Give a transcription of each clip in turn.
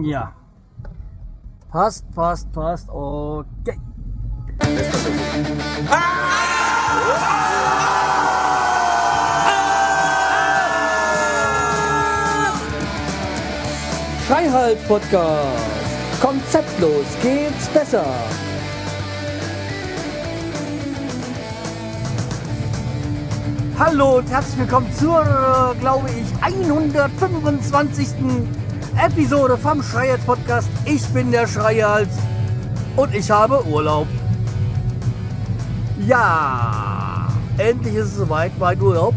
Ja. Passt, passt, passt. Okay. Schreihals Podcast. Konzeptlos geht's besser. Hallo und herzlich willkommen zur, äh, glaube ich, 125. Episode vom Schreihals Podcast. Ich bin der Schreihals und ich habe Urlaub. Ja, endlich ist es soweit, mein Urlaub.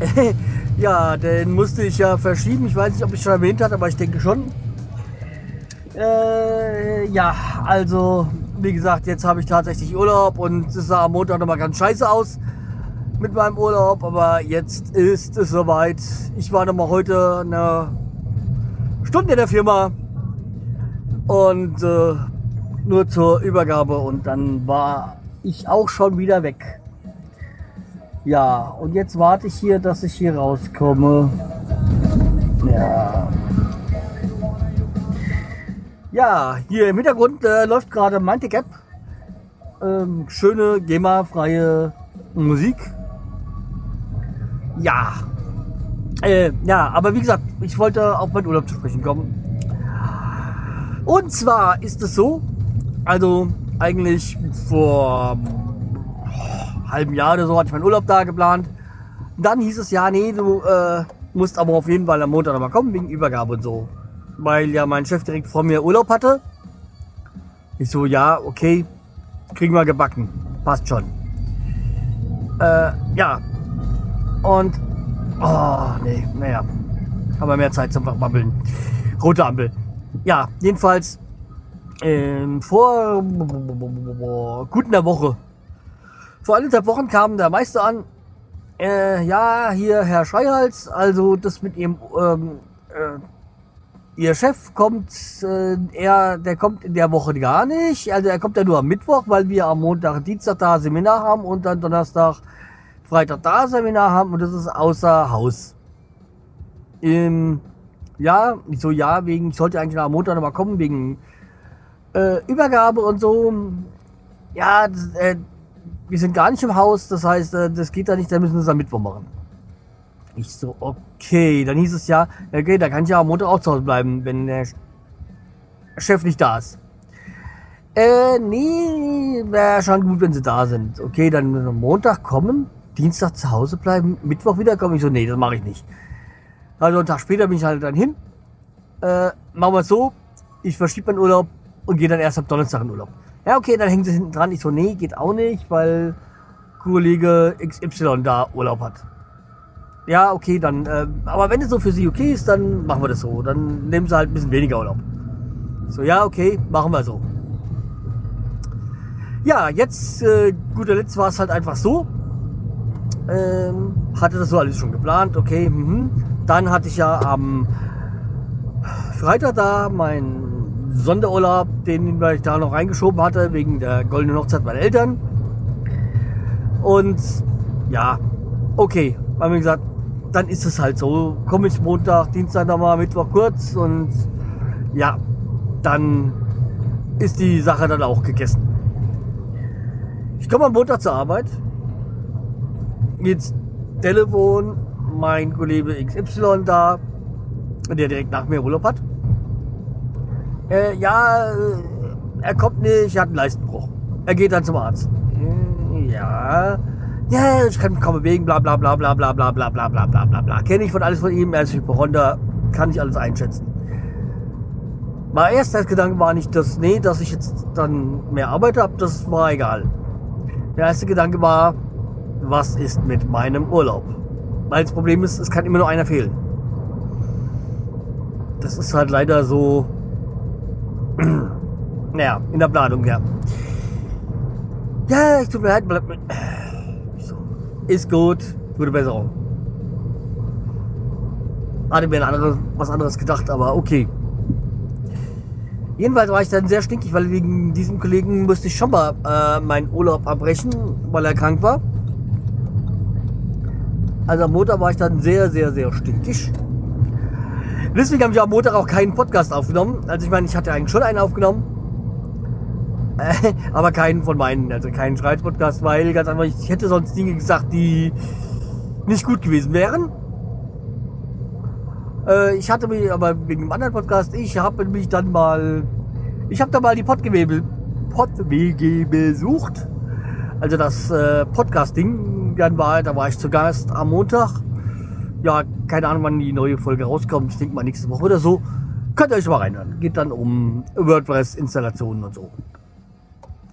ja, den musste ich ja verschieben. Ich weiß nicht, ob ich schon erwähnt hatte, aber ich denke schon. Äh, ja, also, wie gesagt, jetzt habe ich tatsächlich Urlaub und es sah am Montag nochmal ganz scheiße aus mit meinem Urlaub, aber jetzt ist es soweit. Ich war nochmal heute eine Stunde in der Firma und äh, nur zur Übergabe und dann war ich auch schon wieder weg. Ja, und jetzt warte ich hier, dass ich hier rauskomme. Ja. Ja, hier im Hintergrund äh, läuft gerade Mantic App. Ähm, schöne GEMA-freie Musik. Ja. Äh, ja, aber wie gesagt, ich wollte auf meinen Urlaub zu sprechen kommen. Und zwar ist es so, also eigentlich vor oh, halben Jahr oder so hatte ich meinen Urlaub da geplant. Dann hieß es ja, nee, du äh, musst aber auf jeden Fall am Montag nochmal kommen wegen Übergabe und so. Weil ja mein Chef direkt vor mir Urlaub hatte. Ich so, ja, okay, kriegen wir gebacken. Passt schon. Äh, ja. Und, oh, nee, naja. Haben wir mehr Zeit zum Babbeln. Rote Ampel. Ja, jedenfalls ähm, vor gut einer Woche. Vor anderthalb Wochen kam der Meister an. Äh, ja, hier Herr Schreihals, also das mit ihrem, ähm, äh, ihr Chef kommt, äh, er, der kommt in der Woche gar nicht. Also er kommt ja nur am Mittwoch, weil wir am Montag, Dienstag da Seminar haben und dann Donnerstag, Freitag da Seminar haben und das ist außer Haus. Ähm, ja, ich so, ja, wegen, ich sollte eigentlich am Montag nochmal kommen, wegen äh, Übergabe und so. Ja, das, äh, wir sind gar nicht im Haus, das heißt, äh, das geht da nicht, da müssen wir es am Mittwoch machen. Ich so, okay, dann hieß es ja, okay, da kann ich ja am Montag auch zu Hause bleiben, wenn der Chef nicht da ist. Äh, nee, wäre schon gut, wenn sie da sind. Okay, dann am Montag kommen, Dienstag zu Hause bleiben, Mittwoch wiederkommen. Ich so, nee, das mache ich nicht. Also einen Tag später bin ich halt dann hin. Äh, machen wir es so, ich verschiebe meinen Urlaub und gehe dann erst am Donnerstag in Urlaub. Ja, okay, dann hängen sie hinten dran. Ich so, nee, geht auch nicht, weil Kollege XY da Urlaub hat. Ja, okay, dann, äh, aber wenn es so für sie okay ist, dann machen wir das so. Dann nehmen sie halt ein bisschen weniger Urlaub. So, ja, okay, machen wir so. Ja, jetzt, äh, guter Letzt war es halt einfach so. Ähm, hatte das so alles schon geplant, okay. Mhm. Dann hatte ich ja am Freitag da meinen Sonderurlaub, den ich da noch reingeschoben hatte, wegen der goldenen Hochzeit meiner Eltern. Und ja, okay, haben wir gesagt, dann ist es halt so. Komme ich Montag, Dienstag nochmal, Mittwoch kurz und ja, dann ist die Sache dann auch gegessen. Ich komme am Montag zur Arbeit. Jetzt Telefon, mein Kollege XY da, der direkt nach mir Urlaub hat. Äh, ja, äh, er kommt nicht, er hat einen Leistenbruch. Er geht dann zum Arzt. Ja, ja, ich kann mich kaum bewegen, bla bla bla bla bla bla bla bla bla bla bla bla. Kenne ich von alles von ihm, er ist Hypochonder, kann ich alles einschätzen. Mein erster Gedanke war nicht, dass, nee, dass ich jetzt dann mehr Arbeit habe, das war egal. Der erste Gedanke war, was ist mit meinem Urlaub? Weil das Problem ist, es kann immer nur einer fehlen. Das ist halt leider so, naja, in der Planung, ja. Ja, ich tut mir leid, bleib mit. So. Ist gut, gute Besserung. Hatte mir ein anderes, was anderes gedacht, aber okay. Jedenfalls war ich dann sehr stinkig, weil wegen diesem Kollegen musste ich schon mal äh, meinen Urlaub abbrechen, weil er krank war. Also am Montag war ich dann sehr, sehr, sehr stinkig. Deswegen habe ich am Montag auch keinen Podcast aufgenommen. Also ich meine, ich hatte eigentlich schon einen aufgenommen. Äh, aber keinen von meinen, also keinen Schreiz-Podcast, weil ganz einfach, ich hätte sonst Dinge gesagt, die nicht gut gewesen wären. Äh, ich hatte mich aber wegen dem anderen Podcast, ich habe mich dann mal, ich habe da mal die Pottgewebe, Pottwege besucht. Also das äh, Podcasting, dann war, da war ich zu Gast am Montag. Ja, keine Ahnung, wann die neue Folge rauskommt. Ich denke mal nächste Woche oder so. Könnt ihr euch mal reinhören. Geht dann um WordPress-Installationen und so.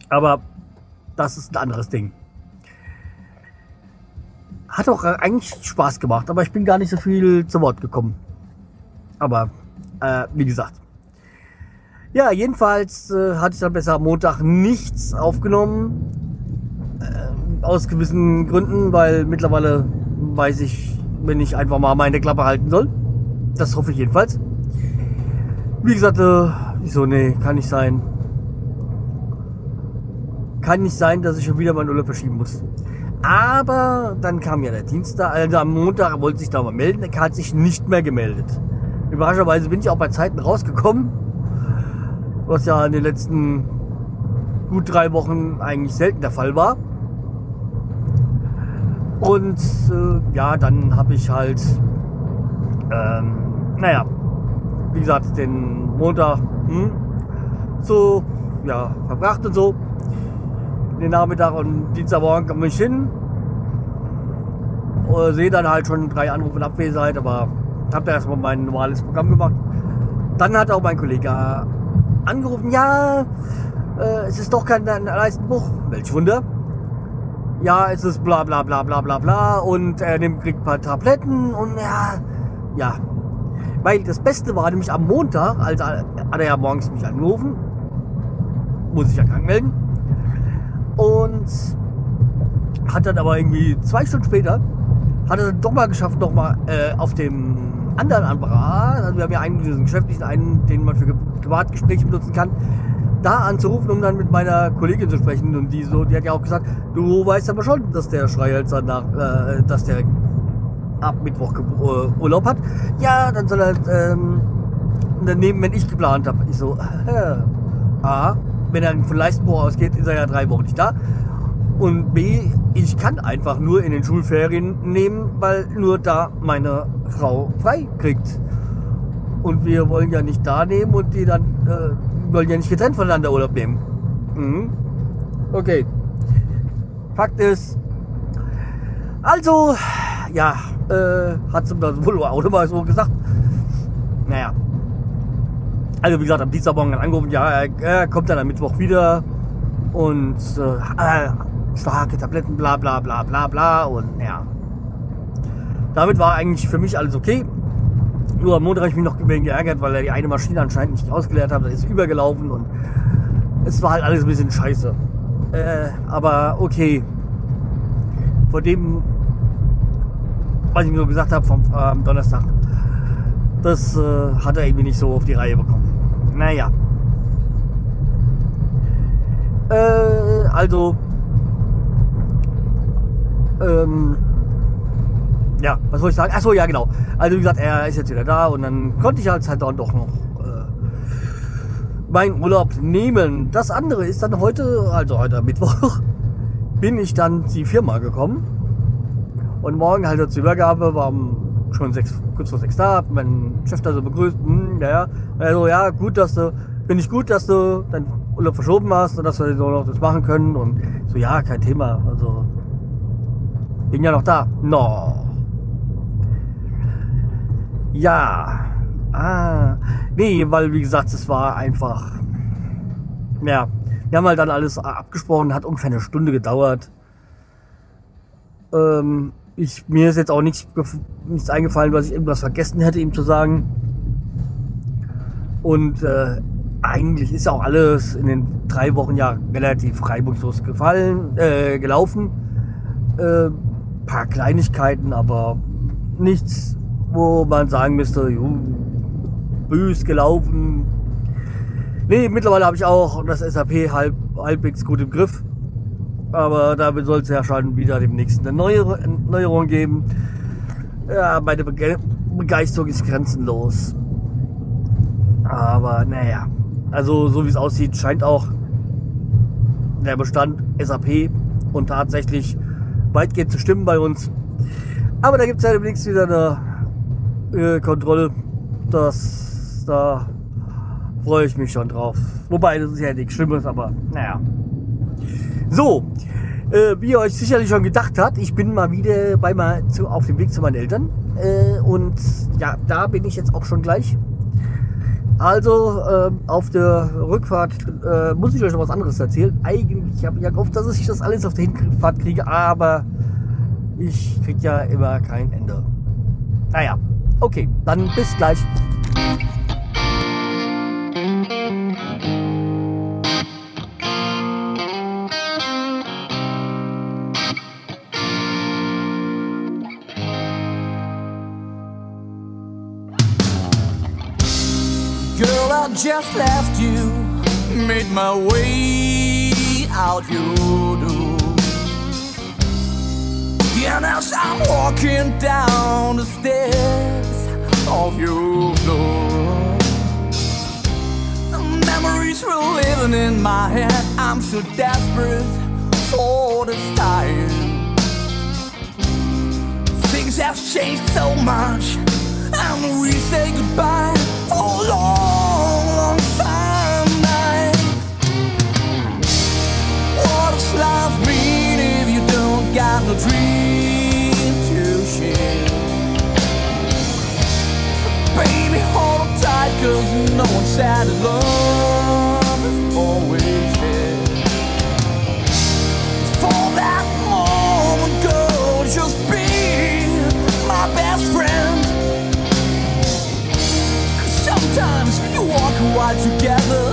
Aber das ist ein anderes Ding. Hat auch eigentlich Spaß gemacht, aber ich bin gar nicht so viel zu Wort gekommen. Aber äh, wie gesagt. Ja, jedenfalls äh, hatte ich dann besser am Montag nichts aufgenommen. Äh, aus gewissen Gründen, weil mittlerweile weiß ich, wenn ich einfach mal meine Klappe halten soll. Das hoffe ich jedenfalls. Wie gesagt, äh, ich so, nee, kann nicht sein. Kann nicht sein, dass ich schon wieder meinen Urlaub verschieben muss. Aber dann kam ja der Dienstag, also am Montag wollte sich da mal melden, er hat sich nicht mehr gemeldet. Überraschenderweise bin ich auch bei Zeiten rausgekommen, was ja in den letzten gut drei Wochen eigentlich selten der Fall war. Und äh, ja, dann habe ich halt, ähm, naja, wie gesagt, den Montag hm, so ja, verbracht und so. Den Nachmittag und Dienstagmorgen komme ich hin. Äh, sehe dann halt schon drei Anrufe in Abwesenheit, aber habe da erstmal mein normales Programm gemacht. Dann hat auch mein Kollege angerufen, ja, äh, es ist doch kein Leistenbuch. Welch Wunder. Ja, es ist bla bla bla bla bla bla und er nimmt, kriegt ein paar Tabletten und ja, ja. Weil das Beste war nämlich am Montag, also hat er ja morgens mich angerufen, muss ich ja krank melden. Und hat dann aber irgendwie zwei Stunden später, hat er dann doch mal geschafft, noch mal äh, auf dem anderen Apparat, also wir haben ja einen diesen geschäftlichen, einen, den man für Privatgespräche benutzen kann, da anzurufen, um dann mit meiner Kollegin zu sprechen. Und die so, die hat ja auch gesagt, du weißt aber schon, dass der Schreihälzer nach, äh, dass der ab Mittwoch äh, Urlaub hat. Ja, dann soll er ähm, daneben, wenn ich geplant habe. Ich so, äh, A, wenn er von Leistenbuch ausgeht, ist er ja drei Wochen nicht da. Und B, ich kann einfach nur in den Schulferien nehmen, weil nur da meine Frau frei kriegt. Und wir wollen ja nicht da nehmen und die dann äh, wollen ja nicht getrennt voneinander Urlaub nehmen. Mhm. Okay. Fakt ist, also, ja, äh, hat sie wohl auch mal so gesagt. Naja. Also wie gesagt, am Dienstagmorgen angerufen, ja, er, er kommt dann am Mittwoch wieder und äh, starke Tabletten, bla bla bla bla bla und ja. Damit war eigentlich für mich alles okay. Nur am Montag habe ich mich noch geärgert, weil er die eine Maschine anscheinend nicht ausgeleert hat, da ist übergelaufen und es war halt alles ein bisschen scheiße. Äh, aber okay. Vor dem, was ich mir so gesagt habe vom äh, Donnerstag, das äh, hat er irgendwie nicht so auf die Reihe bekommen. Naja. Äh, also ähm, ja, was soll ich sagen? Achso, ja, genau. Also wie gesagt, er ist jetzt wieder da und dann konnte ich halt, halt dann doch noch äh, meinen Urlaub nehmen. Das andere ist dann heute, also heute Mittwoch, bin ich dann zur Firma gekommen. Und morgen halt zur Übergabe, war schon sechs, kurz vor sechs da, meinen Chef da so begrüßt, hm, ja, ja. Also ja, gut, dass du, finde ich gut, dass du deinen Urlaub verschoben hast und dass wir so noch das machen können. Und so, ja, kein Thema. Also bin ja noch da. No. Ja. Ah. Nee, weil wie gesagt, es war einfach. Ja. Wir haben halt dann alles abgesprochen, hat ungefähr eine Stunde gedauert. Ähm, ich, mir ist jetzt auch nichts, nichts eingefallen, was ich irgendwas vergessen hätte, ihm zu sagen. Und äh, eigentlich ist auch alles in den drei Wochen ja relativ reibungslos gefallen, äh, gelaufen. Äh, paar Kleinigkeiten, aber nichts, wo man sagen müsste, bös gelaufen. Nee, mittlerweile habe ich auch das SAP halb, halbwegs gut im Griff. Aber damit soll es ja schon wieder demnächst eine Neuerung geben. Ja, meine Bege Begeisterung ist grenzenlos. Aber naja, also so wie es aussieht, scheint auch der Bestand SAP und tatsächlich weitgehend zu stimmen bei uns. Aber da gibt es ja demnächst wieder eine äh, Kontrolle. Das, da freue ich mich schon drauf. Wobei, das ist ja nichts Schlimmes, aber naja. So, äh, wie ihr euch sicherlich schon gedacht habt, ich bin mal wieder bei mal zu, auf dem Weg zu meinen Eltern. Äh, und ja, da bin ich jetzt auch schon gleich. Also äh, auf der Rückfahrt äh, muss ich euch noch was anderes erzählen. Eigentlich habe ich ja gehofft, dass ich das alles auf der Hinfahrt kriege, aber ich kriege ja immer kein Ende. Naja, okay, dann bis gleich. Girl, I just left you, made my way out your door. And as I'm walking down the stairs of your floor, the memories were living in my head. I'm so desperate for this time. Things have changed so much, and we cause no one said love is always there. For that moment, girl, just be my best friend. Cause sometimes you walk a together,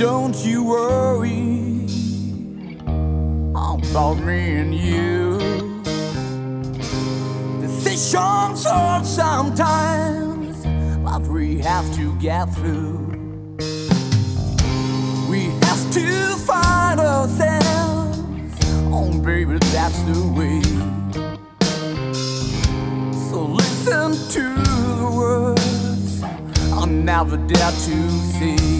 Don't you worry about me and you. Decisions hurt sometimes, but we have to get through. We have to find ourselves. Oh, baby, that's the way. So listen to the words I'll never dare to see.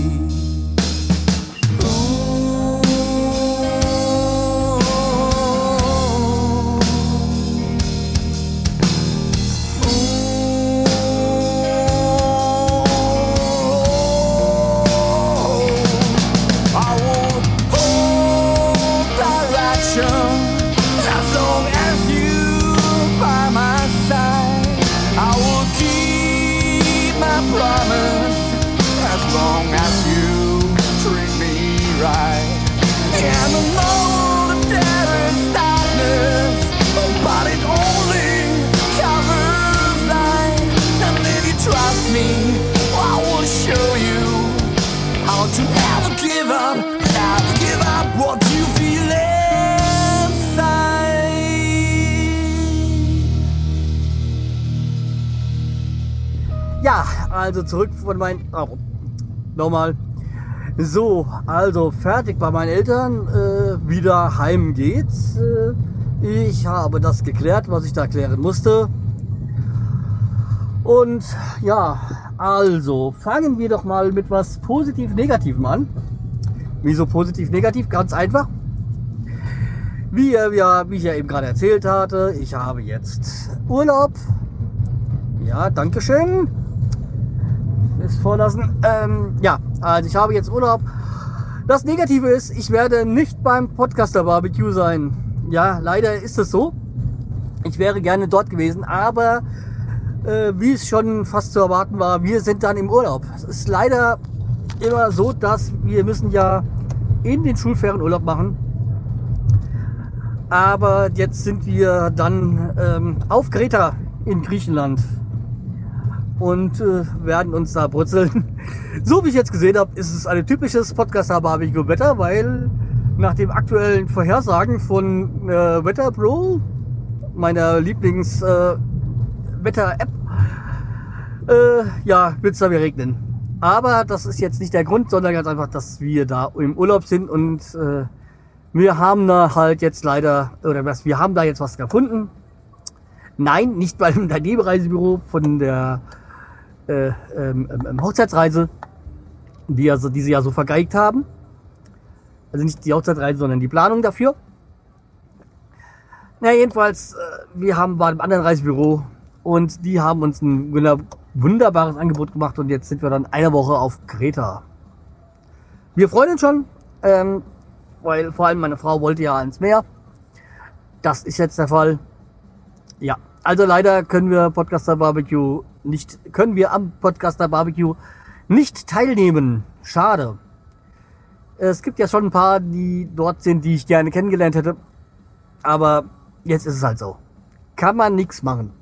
Also zurück von meinen. Oh, nochmal. So, also fertig bei meinen Eltern. Äh, wieder heim geht's. Äh, ich habe das geklärt, was ich da klären musste. Und ja, also fangen wir doch mal mit was positiv-negativem an. Wieso positiv-negativ? Ganz einfach. Wie, äh, ja, wie ich ja eben gerade erzählt hatte, ich habe jetzt Urlaub. Ja, Dankeschön ist vorlassen. Ähm, ja, also ich habe jetzt Urlaub. Das Negative ist, ich werde nicht beim Podcaster Barbecue sein. Ja, leider ist es so. Ich wäre gerne dort gewesen, aber äh, wie es schon fast zu erwarten war, wir sind dann im Urlaub. Es ist leider immer so, dass wir müssen ja in den Schulferien Urlaub machen. Aber jetzt sind wir dann ähm, auf Kreta in Griechenland und äh, werden uns da brutzeln. So wie ich jetzt gesehen habe, ist es ein typisches Podcaster-Barbecue-Wetter, weil nach dem aktuellen Vorhersagen von äh, Wetter Pro, meiner Lieblings-Wetter-App, äh, ja, wird es da wieder regnen. Aber das ist jetzt nicht der Grund, sondern ganz einfach, dass wir da im Urlaub sind und äh, wir haben da halt jetzt leider, oder was, wir haben da jetzt was gefunden. Nein, nicht beim Daneben-Reisebüro von der äh, ähm, ähm, Hochzeitsreise, die, also, die sie ja so vergeigt haben. Also nicht die Hochzeitsreise, sondern die Planung dafür. Na, jedenfalls, äh, wir haben bei einem anderen Reisebüro und die haben uns ein wunder- wunderbares Angebot gemacht und jetzt sind wir dann eine Woche auf Kreta. Wir freuen uns schon, ähm, weil vor allem meine Frau wollte ja ans Meer. Das ist jetzt der Fall. Ja, also leider können wir Podcaster Barbecue nicht, können wir am Podcaster Barbecue nicht teilnehmen. Schade. Es gibt ja schon ein paar, die dort sind, die ich gerne kennengelernt hätte. Aber jetzt ist es halt so. Kann man nichts machen.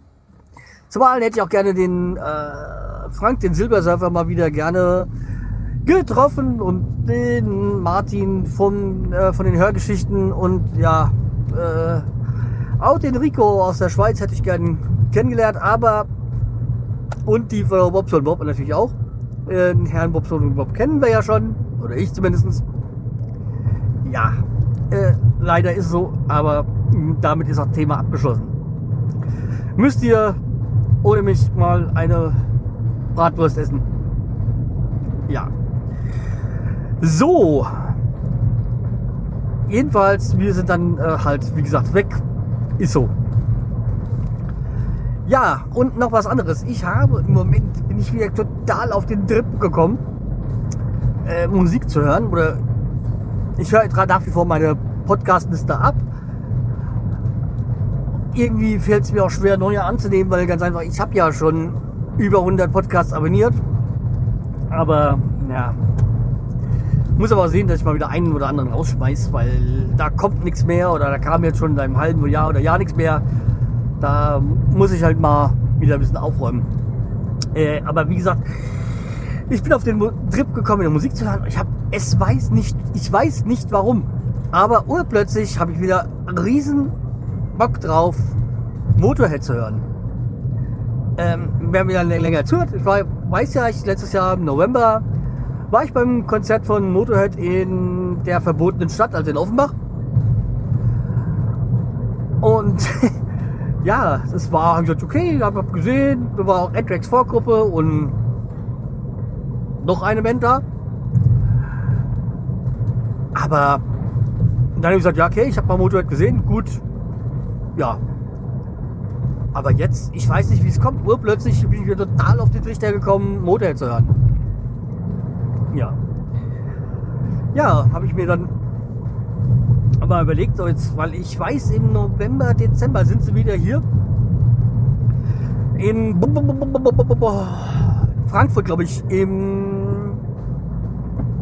Zumal hätte ich auch gerne den äh, Frank, den Silbersurfer, mal wieder gerne getroffen und den Martin von, äh, von den Hörgeschichten und ja, äh, auch den Rico aus der Schweiz hätte ich gerne kennengelernt, aber und die Frau Bobson Bob natürlich auch. Den Herrn Bobson Bob kennen wir ja schon, oder ich zumindest. Ja, äh, leider ist so, aber mh, damit ist das Thema abgeschlossen. Müsst ihr ohne mich mal eine Bratwurst essen. Ja. So. Jedenfalls, wir sind dann äh, halt, wie gesagt, weg. Ist so. Ja, und noch was anderes. Ich habe im Moment, bin ich wieder total auf den Trip gekommen, äh, Musik zu hören. Oder ich höre gerade nach wie vor meine Podcast-Liste ab. Irgendwie fällt es mir auch schwer, neue anzunehmen, weil ganz einfach, ich habe ja schon über 100 Podcasts abonniert. Aber, ja, muss aber sehen, dass ich mal wieder einen oder anderen rausschmeiß, weil da kommt nichts mehr oder da kam jetzt schon in einem halben Jahr oder Jahr nichts mehr. Da muss ich halt mal wieder ein bisschen aufräumen. Äh, aber wie gesagt, ich bin auf den Trip gekommen, in Musik zu hören. Ich habe, es weiß nicht, ich weiß nicht warum, aber urplötzlich habe ich wieder einen riesen Bock drauf, Motorhead zu hören. Ähm, wer mir dann länger zuhört, ich war, weiß ja, ich letztes Jahr im November war ich beim Konzert von Motorhead in der verbotenen Stadt, also in Offenbach. Und ja, das war, hab ich gesagt, okay, hab, hab gesehen, da war auch Anthrax Vorgruppe und noch eine Band da. Aber dann habe ich gesagt, ja, okay, ich habe mal Motorhead gesehen, gut, ja. Aber jetzt, ich weiß nicht, wie es kommt, urplötzlich bin ich wieder total auf den Trichter gekommen, Motorhead zu hören. Ja. Ja, habe ich mir dann aber überlegt, so jetzt, weil ich weiß, im November, Dezember sind sie wieder hier. In Frankfurt, glaube ich, im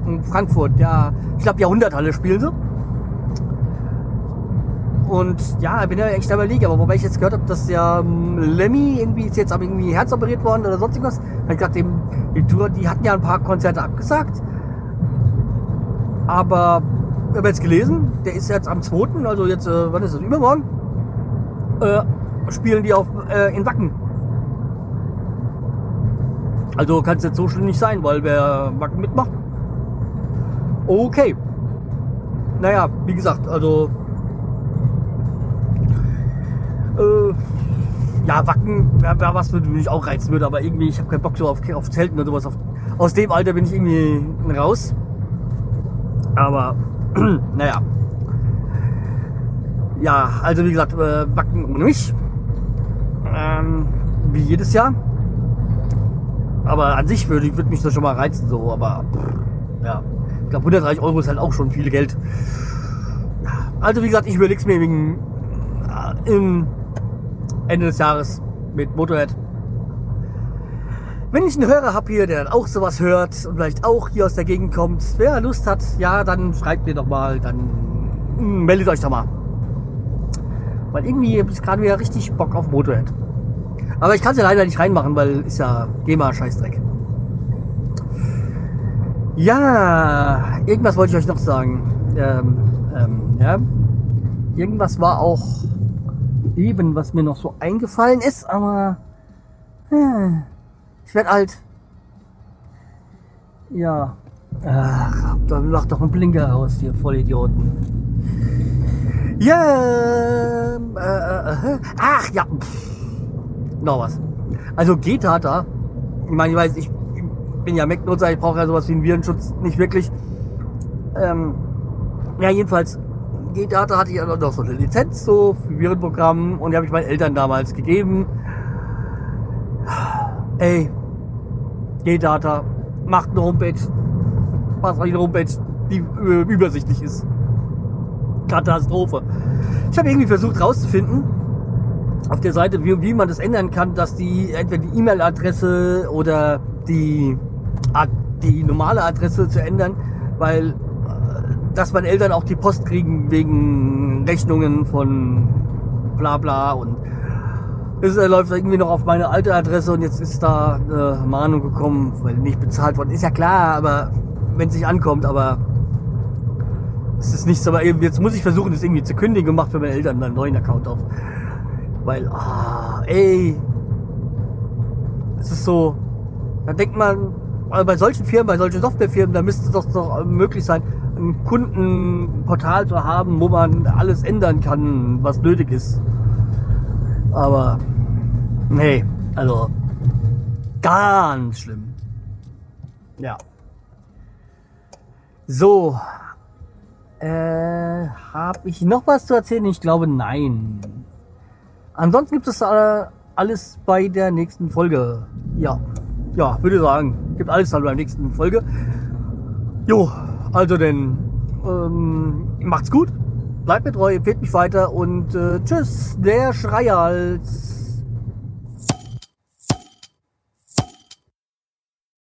in Frankfurt, ja, ich glaube Jahrhunderthalle spielen sie. Und ja, ich bin ja echt überlegen, aber wobei ich jetzt gehört habe, dass der ähm, Lemmy irgendwie ist jetzt irgendwie herzoperiert worden oder sonst irgendwas. Ich gedacht, dem, die Tour, die hatten ja ein paar Konzerte abgesagt. Aber ich habe jetzt gelesen, der ist jetzt am 2., also jetzt, äh, wann ist das, übermorgen, äh, spielen die auf, äh, in Wacken. Also kann es jetzt so schlimm nicht sein, weil wer Wacken mitmacht. Okay. Naja, wie gesagt, also äh, ja, Wacken wäre wär was, würde mich auch reizen würde, aber irgendwie, ich habe keinen Bock so auf, auf Zelten oder sowas. Auf, aus dem Alter bin ich irgendwie raus. Aber, naja. Ja, also wie gesagt, äh, Wacken ohne mich. Ähm, wie jedes Jahr. Aber an sich würde, würde mich das schon mal reizen, so, aber ja. Ich glaube, 130 Euro ist halt auch schon viel Geld. Also wie gesagt, ich überlege es mir wegen äh, im Ende des Jahres mit Motorhead. Wenn ich einen Hörer habe hier, der dann auch sowas hört und vielleicht auch hier aus der Gegend kommt, wer Lust hat, ja, dann schreibt mir doch mal, dann hm, meldet euch doch mal. Weil irgendwie habe ich gerade wieder richtig Bock auf Motorhead. Aber ich kann es ja leider nicht reinmachen, weil ist ja GEMA-Scheißdreck. Ja, irgendwas wollte ich euch noch sagen. Ähm, ähm, ja. Irgendwas war auch eben, was mir noch so eingefallen ist, aber äh, ich werde alt. Ja. Ach, da macht doch ein Blinker raus, ihr Vollidioten. Ja. Äh, äh, äh, ach ja. Noch was. Also G-Data. Ich meine, ich weiß, ich bin ja Mac-Nutzer, ich brauche ja sowas wie einen Virenschutz nicht wirklich. Ähm, ja, jedenfalls G-Data hatte ich ja noch so eine Lizenz so für Virenprogramm und die habe ich meinen Eltern damals gegeben. Ey, G-Data macht eine Homepage, macht eine Homepage, die übersichtlich ist. Katastrophe. Ich habe irgendwie versucht rauszufinden auf der Seite, wie, wie man das ändern kann, dass die entweder die E-Mail-Adresse oder die, die normale Adresse zu ändern, weil dass meine Eltern auch die Post kriegen wegen Rechnungen von bla bla und es läuft irgendwie noch auf meine alte Adresse und jetzt ist da eine Mahnung gekommen, weil nicht bezahlt worden ist. Ja klar, aber wenn es nicht ankommt, aber es ist nichts, aber jetzt muss ich versuchen, das irgendwie zu kündigen und macht für meine Eltern einen neuen Account auf. Weil, ah, ey, es ist so, da denkt man, also bei solchen Firmen, bei solchen Softwarefirmen, da müsste es doch, doch möglich sein, ein Kundenportal zu haben, wo man alles ändern kann, was nötig ist. Aber nee, also ganz schlimm. Ja. So. Äh, habe ich noch was zu erzählen? Ich glaube nein. Ansonsten gibt es alles bei der nächsten Folge. Ja. Ja, würde sagen, gibt alles dann bei der nächsten Folge. Jo, also denn, ähm, macht's gut, bleibt mir treu, empfehlt mich weiter und äh, tschüss, der Schreihals.